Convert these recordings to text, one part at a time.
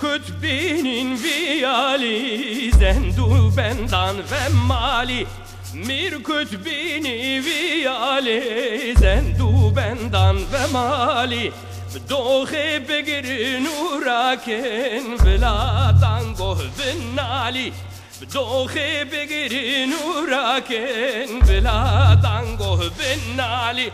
kutbinin viyali Zendu bendan ve mali Mir kutbini viyali Zendu bendan ve mali بدوخي بقر نوراكن بلا تانغو بالنالي بدوخي بقر نوراكن بلا تانغو بالنالي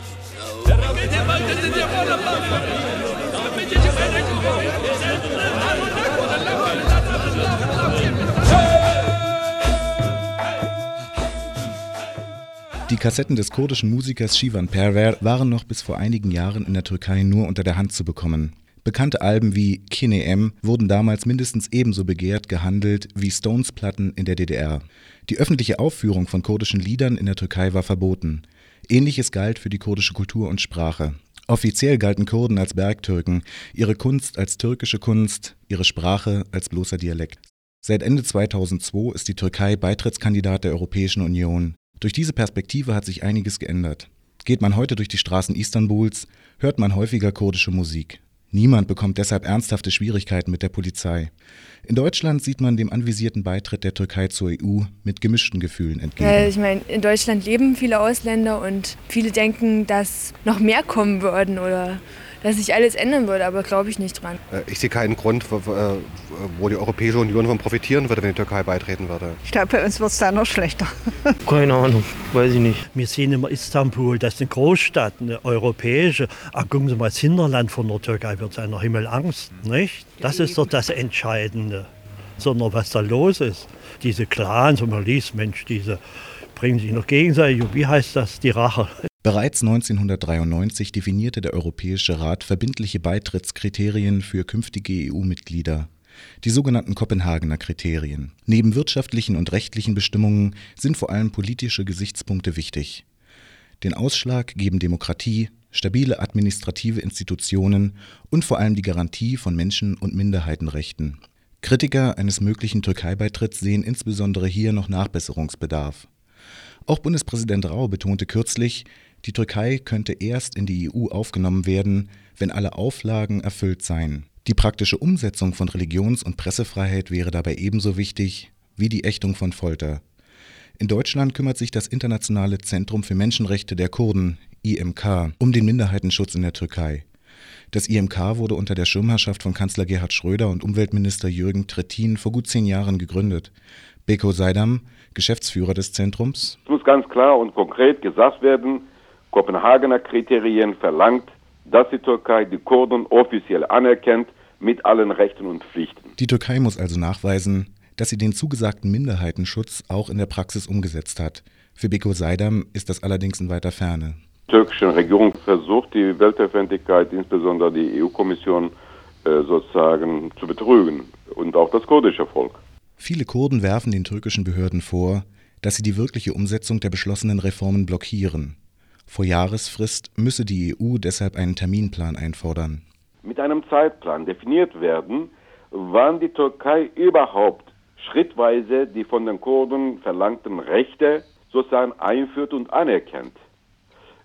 Die Kassetten des kurdischen Musikers Shivan Perver waren noch bis vor einigen Jahren in der Türkei nur unter der Hand zu bekommen. Bekannte Alben wie Kine M wurden damals mindestens ebenso begehrt gehandelt wie Stones-Platten in der DDR. Die öffentliche Aufführung von kurdischen Liedern in der Türkei war verboten. Ähnliches galt für die kurdische Kultur und Sprache. Offiziell galten Kurden als Bergtürken, ihre Kunst als türkische Kunst, ihre Sprache als bloßer Dialekt. Seit Ende 2002 ist die Türkei Beitrittskandidat der Europäischen Union. Durch diese Perspektive hat sich einiges geändert. Geht man heute durch die Straßen Istanbuls, hört man häufiger kurdische Musik. Niemand bekommt deshalb ernsthafte Schwierigkeiten mit der Polizei. In Deutschland sieht man dem anvisierten Beitritt der Türkei zur EU mit gemischten Gefühlen entgegen. Ja, ich meine, in Deutschland leben viele Ausländer und viele denken, dass noch mehr kommen würden oder dass sich alles ändern würde, aber glaube ich nicht dran. Äh, ich sehe keinen Grund, äh, wo die Europäische Union von profitieren würde, wenn die Türkei beitreten würde. Ich glaube, bei uns wird es da noch schlechter. Keine Ahnung, weiß ich nicht. Wir sehen immer Istanbul, das ist eine Großstadt, eine europäische. Ach, gucken Sie mal, das Hinterland von der Türkei wird seiner Himmelangst, nicht? Das ist doch das Entscheidende. Sondern was da los ist. Diese Clans, und man liest, Mensch, diese bringen sich noch gegenseitig. Wie heißt das? Die Rache. Bereits 1993 definierte der Europäische Rat verbindliche Beitrittskriterien für künftige EU-Mitglieder, die sogenannten Kopenhagener Kriterien. Neben wirtschaftlichen und rechtlichen Bestimmungen sind vor allem politische Gesichtspunkte wichtig. Den Ausschlag geben Demokratie, stabile administrative Institutionen und vor allem die Garantie von Menschen- und Minderheitenrechten. Kritiker eines möglichen Türkei-Beitritts sehen insbesondere hier noch Nachbesserungsbedarf. Auch Bundespräsident Rau betonte kürzlich, die Türkei könnte erst in die EU aufgenommen werden, wenn alle Auflagen erfüllt seien. Die praktische Umsetzung von Religions- und Pressefreiheit wäre dabei ebenso wichtig wie die Ächtung von Folter. In Deutschland kümmert sich das Internationale Zentrum für Menschenrechte der Kurden, IMK, um den Minderheitenschutz in der Türkei. Das IMK wurde unter der Schirmherrschaft von Kanzler Gerhard Schröder und Umweltminister Jürgen Trittin vor gut zehn Jahren gegründet. Beko Seidam, Geschäftsführer des Zentrums. Es muss ganz klar und konkret gesagt werden, Kopenhagener Kriterien verlangt, dass die Türkei die Kurden offiziell anerkennt mit allen Rechten und Pflichten. Die Türkei muss also nachweisen, dass sie den zugesagten Minderheitenschutz auch in der Praxis umgesetzt hat. Für Beko Seidam ist das allerdings in weiter Ferne. Die türkische Regierung versucht, die Weltöffentlichkeit, insbesondere die EU-Kommission, äh, sozusagen zu betrügen und auch das kurdische Volk. Viele Kurden werfen den türkischen Behörden vor, dass sie die wirkliche Umsetzung der beschlossenen Reformen blockieren. Vor Jahresfrist müsse die EU deshalb einen Terminplan einfordern. Mit einem Zeitplan definiert werden, wann die Türkei überhaupt schrittweise die von den Kurden verlangten Rechte sozusagen einführt und anerkennt.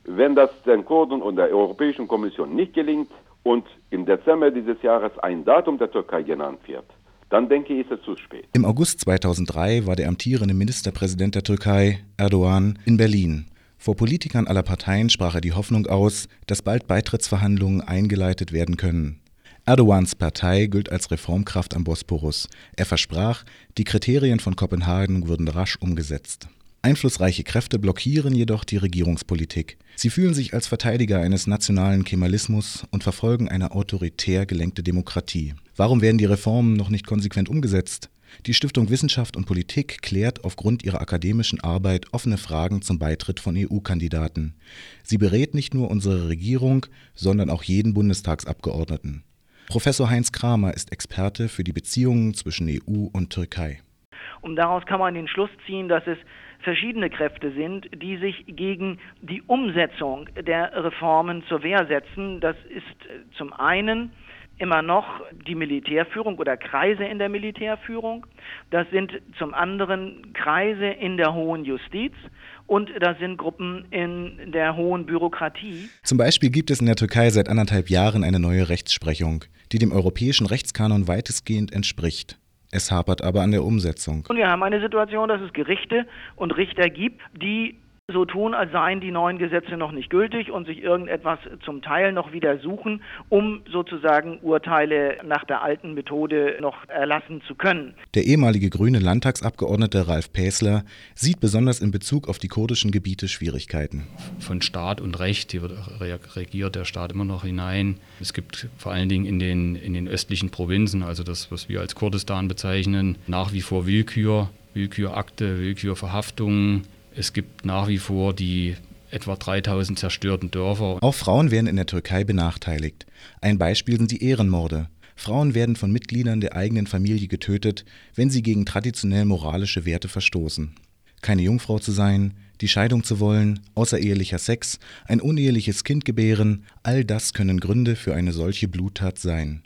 Wenn das den Kurden und der Europäischen Kommission nicht gelingt und im Dezember dieses Jahres ein Datum der Türkei genannt wird, dann denke ich, ist es zu spät. Im August 2003 war der amtierende Ministerpräsident der Türkei, Erdogan, in Berlin. Vor Politikern aller Parteien sprach er die Hoffnung aus, dass bald Beitrittsverhandlungen eingeleitet werden können. Erdogans Partei gilt als Reformkraft am Bosporus. Er versprach, die Kriterien von Kopenhagen würden rasch umgesetzt. Einflussreiche Kräfte blockieren jedoch die Regierungspolitik. Sie fühlen sich als Verteidiger eines nationalen Kemalismus und verfolgen eine autoritär gelenkte Demokratie. Warum werden die Reformen noch nicht konsequent umgesetzt? Die Stiftung Wissenschaft und Politik klärt aufgrund ihrer akademischen Arbeit offene Fragen zum Beitritt von EU-Kandidaten. Sie berät nicht nur unsere Regierung, sondern auch jeden Bundestagsabgeordneten. Professor Heinz Kramer ist Experte für die Beziehungen zwischen EU und Türkei. Und daraus kann man den Schluss ziehen, dass es verschiedene Kräfte sind, die sich gegen die Umsetzung der Reformen zur Wehr setzen. Das ist zum einen immer noch die Militärführung oder Kreise in der Militärführung. Das sind zum anderen Kreise in der hohen Justiz und das sind Gruppen in der hohen Bürokratie. Zum Beispiel gibt es in der Türkei seit anderthalb Jahren eine neue Rechtsprechung, die dem europäischen Rechtskanon weitestgehend entspricht. Es hapert aber an der Umsetzung. Und wir haben eine Situation, dass es Gerichte und Richter gibt, die so tun, als seien die neuen Gesetze noch nicht gültig und sich irgendetwas zum Teil noch wieder suchen, um sozusagen Urteile nach der alten Methode noch erlassen zu können. Der ehemalige grüne Landtagsabgeordnete Ralf Päsler sieht besonders in Bezug auf die kurdischen Gebiete Schwierigkeiten. Von Staat und Recht, hier wird regiert der Staat immer noch hinein. Es gibt vor allen Dingen in den, in den östlichen Provinzen, also das, was wir als Kurdistan bezeichnen, nach wie vor Willkür, Willkürakte, Willkürverhaftungen es gibt nach wie vor die etwa 3000 zerstörten Dörfer. Auch Frauen werden in der Türkei benachteiligt. Ein Beispiel sind die Ehrenmorde. Frauen werden von Mitgliedern der eigenen Familie getötet, wenn sie gegen traditionell moralische Werte verstoßen. Keine Jungfrau zu sein, die Scheidung zu wollen, außerehelicher Sex, ein uneheliches Kind gebären, all das können Gründe für eine solche Bluttat sein.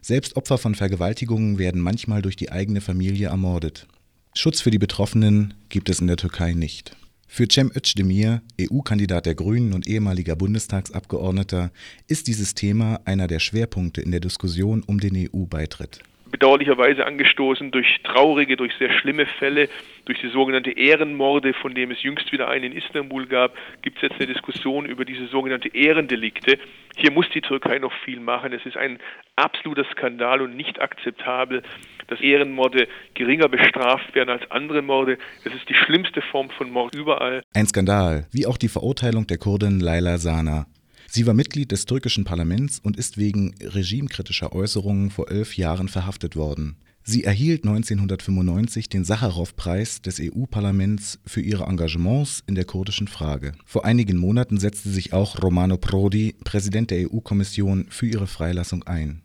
Selbst Opfer von Vergewaltigungen werden manchmal durch die eigene Familie ermordet. Schutz für die Betroffenen gibt es in der Türkei nicht. Für Cem Özdemir, EU-Kandidat der Grünen und ehemaliger Bundestagsabgeordneter, ist dieses Thema einer der Schwerpunkte in der Diskussion um den EU-Beitritt bedauerlicherweise angestoßen durch traurige, durch sehr schlimme Fälle, durch die sogenannte Ehrenmorde, von dem es jüngst wieder einen in Istanbul gab, gibt es jetzt eine Diskussion über diese sogenannte Ehrendelikte. Hier muss die Türkei noch viel machen. Es ist ein absoluter Skandal und nicht akzeptabel, dass Ehrenmorde geringer bestraft werden als andere Morde. Das ist die schlimmste Form von Mord überall. Ein Skandal, wie auch die Verurteilung der Kurdin Laila Sana. Sie war Mitglied des türkischen Parlaments und ist wegen regimekritischer Äußerungen vor elf Jahren verhaftet worden. Sie erhielt 1995 den Sacharow-Preis des EU-Parlaments für ihre Engagements in der kurdischen Frage. Vor einigen Monaten setzte sich auch Romano Prodi, Präsident der EU-Kommission, für ihre Freilassung ein.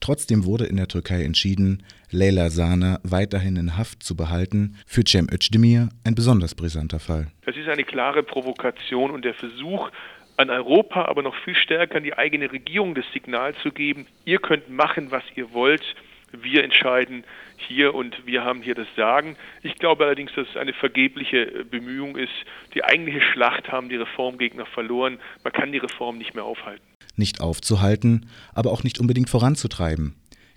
Trotzdem wurde in der Türkei entschieden, Leyla Sana weiterhin in Haft zu behalten. Für Cem Özdemir ein besonders brisanter Fall. Das ist eine klare Provokation und der Versuch, an Europa, aber noch viel stärker an die eigene Regierung das Signal zu geben, ihr könnt machen, was ihr wollt, wir entscheiden hier und wir haben hier das Sagen. Ich glaube allerdings, dass es eine vergebliche Bemühung ist. Die eigentliche Schlacht haben die Reformgegner verloren. Man kann die Reform nicht mehr aufhalten. Nicht aufzuhalten, aber auch nicht unbedingt voranzutreiben.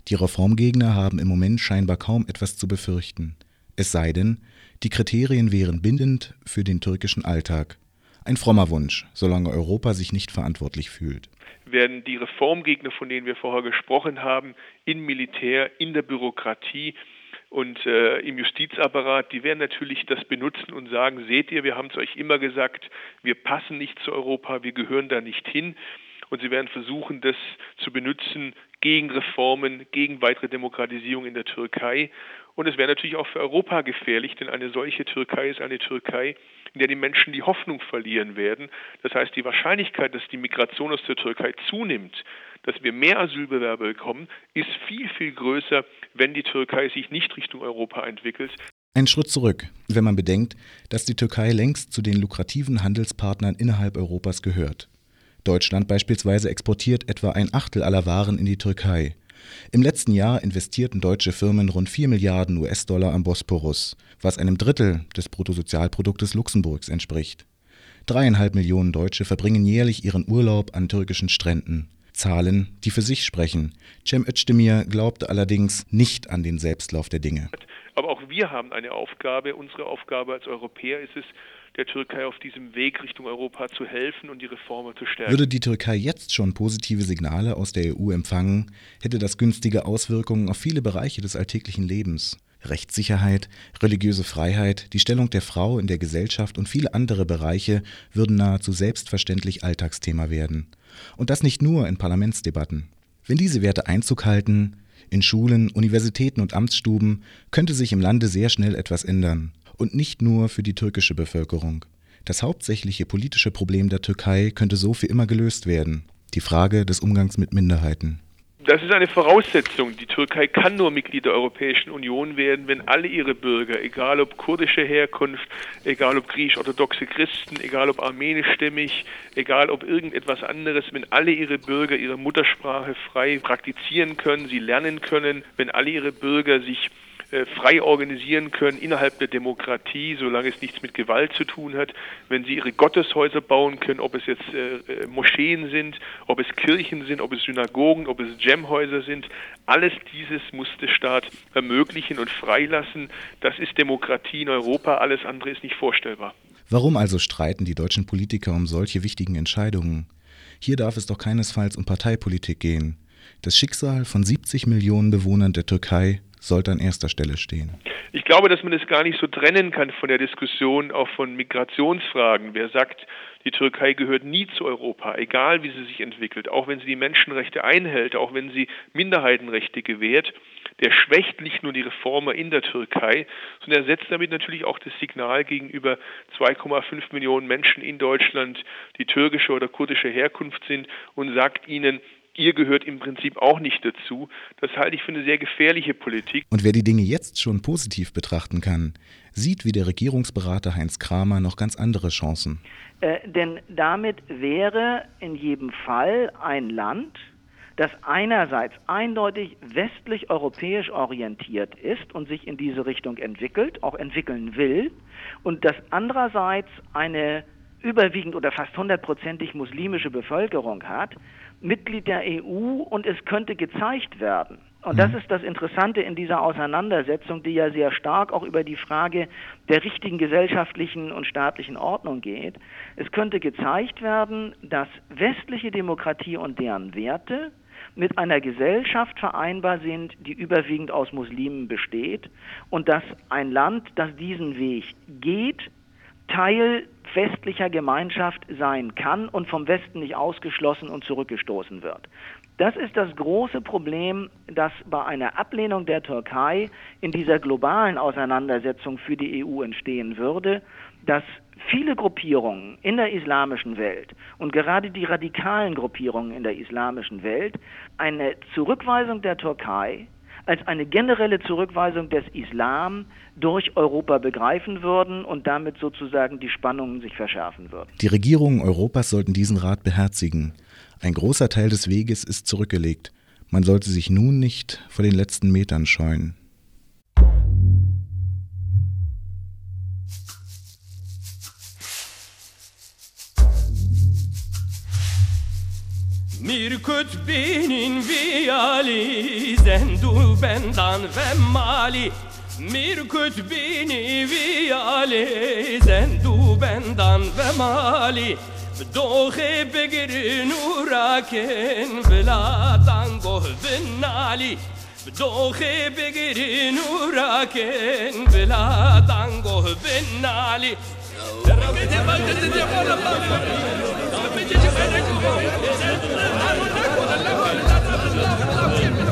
Die Reformgegner haben im Moment scheinbar kaum etwas zu befürchten. Es sei denn, die Kriterien wären bindend für den türkischen Alltag. Ein frommer Wunsch, solange Europa sich nicht verantwortlich fühlt. Werden die Reformgegner, von denen wir vorher gesprochen haben, im Militär, in der Bürokratie und äh, im Justizapparat, die werden natürlich das benutzen und sagen, seht ihr, wir haben es euch immer gesagt, wir passen nicht zu Europa, wir gehören da nicht hin. Und sie werden versuchen, das zu benutzen gegen Reformen, gegen weitere Demokratisierung in der Türkei. Und es wäre natürlich auch für Europa gefährlich, denn eine solche Türkei ist eine Türkei, in der die Menschen die Hoffnung verlieren werden. Das heißt, die Wahrscheinlichkeit, dass die Migration aus der Türkei zunimmt, dass wir mehr Asylbewerber bekommen, ist viel, viel größer, wenn die Türkei sich nicht Richtung Europa entwickelt. Ein Schritt zurück, wenn man bedenkt, dass die Türkei längst zu den lukrativen Handelspartnern innerhalb Europas gehört. Deutschland beispielsweise exportiert etwa ein Achtel aller Waren in die Türkei. Im letzten Jahr investierten deutsche Firmen rund 4 Milliarden US-Dollar am Bosporus, was einem Drittel des Bruttosozialproduktes Luxemburgs entspricht. Dreieinhalb Millionen Deutsche verbringen jährlich ihren Urlaub an türkischen Stränden. Zahlen, die für sich sprechen. Cem Özdemir glaubte allerdings nicht an den Selbstlauf der Dinge. Aber auch wir haben eine Aufgabe. Unsere Aufgabe als Europäer ist es, der Türkei auf diesem Weg Richtung Europa zu helfen und die Reformen zu stärken. Würde die Türkei jetzt schon positive Signale aus der EU empfangen, hätte das günstige Auswirkungen auf viele Bereiche des alltäglichen Lebens. Rechtssicherheit, religiöse Freiheit, die Stellung der Frau in der Gesellschaft und viele andere Bereiche würden nahezu selbstverständlich Alltagsthema werden. Und das nicht nur in Parlamentsdebatten. Wenn diese Werte Einzug halten, in Schulen, Universitäten und Amtsstuben, könnte sich im Lande sehr schnell etwas ändern und nicht nur für die türkische Bevölkerung. Das hauptsächliche politische Problem der Türkei könnte so für immer gelöst werden, die Frage des Umgangs mit Minderheiten. Das ist eine Voraussetzung. Die Türkei kann nur Mitglied der Europäischen Union werden, wenn alle ihre Bürger, egal ob kurdische Herkunft, egal ob griechisch-orthodoxe Christen, egal ob armenischstämmig, egal ob irgendetwas anderes, wenn alle ihre Bürger ihre Muttersprache frei praktizieren können, sie lernen können, wenn alle ihre Bürger sich frei organisieren können innerhalb der Demokratie, solange es nichts mit Gewalt zu tun hat, wenn sie ihre Gotteshäuser bauen können, ob es jetzt äh, äh, Moscheen sind, ob es Kirchen sind, ob es Synagogen, ob es Gemhäuser sind, alles dieses muss der Staat ermöglichen und freilassen. Das ist Demokratie in Europa, alles andere ist nicht vorstellbar. Warum also streiten die deutschen Politiker um solche wichtigen Entscheidungen? Hier darf es doch keinesfalls um Parteipolitik gehen. Das Schicksal von 70 Millionen Bewohnern der Türkei sollte an erster Stelle stehen? Ich glaube, dass man es gar nicht so trennen kann von der Diskussion auch von Migrationsfragen. Wer sagt, die Türkei gehört nie zu Europa, egal wie sie sich entwickelt, auch wenn sie die Menschenrechte einhält, auch wenn sie Minderheitenrechte gewährt, der schwächt nicht nur die Reformer in der Türkei, sondern er setzt damit natürlich auch das Signal gegenüber 2,5 Millionen Menschen in Deutschland, die türkische oder kurdische Herkunft sind und sagt ihnen, ihr gehört im Prinzip auch nicht dazu. Das halte ich für eine sehr gefährliche Politik. Und wer die Dinge jetzt schon positiv betrachten kann, sieht wie der Regierungsberater Heinz Kramer noch ganz andere Chancen. Äh, denn damit wäre in jedem Fall ein Land, das einerseits eindeutig westlich-europäisch orientiert ist und sich in diese Richtung entwickelt, auch entwickeln will, und das andererseits eine überwiegend oder fast hundertprozentig muslimische Bevölkerung hat, Mitglied der EU und es könnte gezeigt werden. Und das mhm. ist das Interessante in dieser Auseinandersetzung, die ja sehr stark auch über die Frage der richtigen gesellschaftlichen und staatlichen Ordnung geht. Es könnte gezeigt werden, dass westliche Demokratie und deren Werte mit einer Gesellschaft vereinbar sind, die überwiegend aus Muslimen besteht und dass ein Land, das diesen Weg geht, Teil westlicher Gemeinschaft sein kann und vom Westen nicht ausgeschlossen und zurückgestoßen wird. Das ist das große Problem, das bei einer Ablehnung der Türkei in dieser globalen Auseinandersetzung für die EU entstehen würde, dass viele Gruppierungen in der islamischen Welt und gerade die radikalen Gruppierungen in der islamischen Welt eine Zurückweisung der Türkei als eine generelle Zurückweisung des Islam durch Europa begreifen würden und damit sozusagen die Spannungen sich verschärfen würden. Die Regierungen Europas sollten diesen Rat beherzigen. Ein großer Teil des Weges ist zurückgelegt. Man sollte sich nun nicht vor den letzten Metern scheuen. Mir kutbinin viyali Zendu bendan ve mali Mir kutbini viyali Zendu bendan ve mali بدوخي بقر نوراكن بلا تنقه بالنالي بدوخي بقر نوراكن بلا تنقه بالنالي ربي تبقى تتبقى 坚持党的领导，坚持人民当家，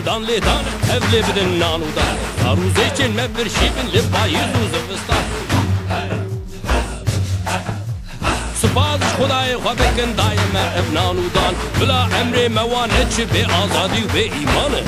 دان لی دان هفلی بدن نانو دان روزی چین مبرشیبن لپایی روز وستان سپاس خدای خو بکن دایم ابنان و دان بلا امر موانه چه به آزادی و به ایمانه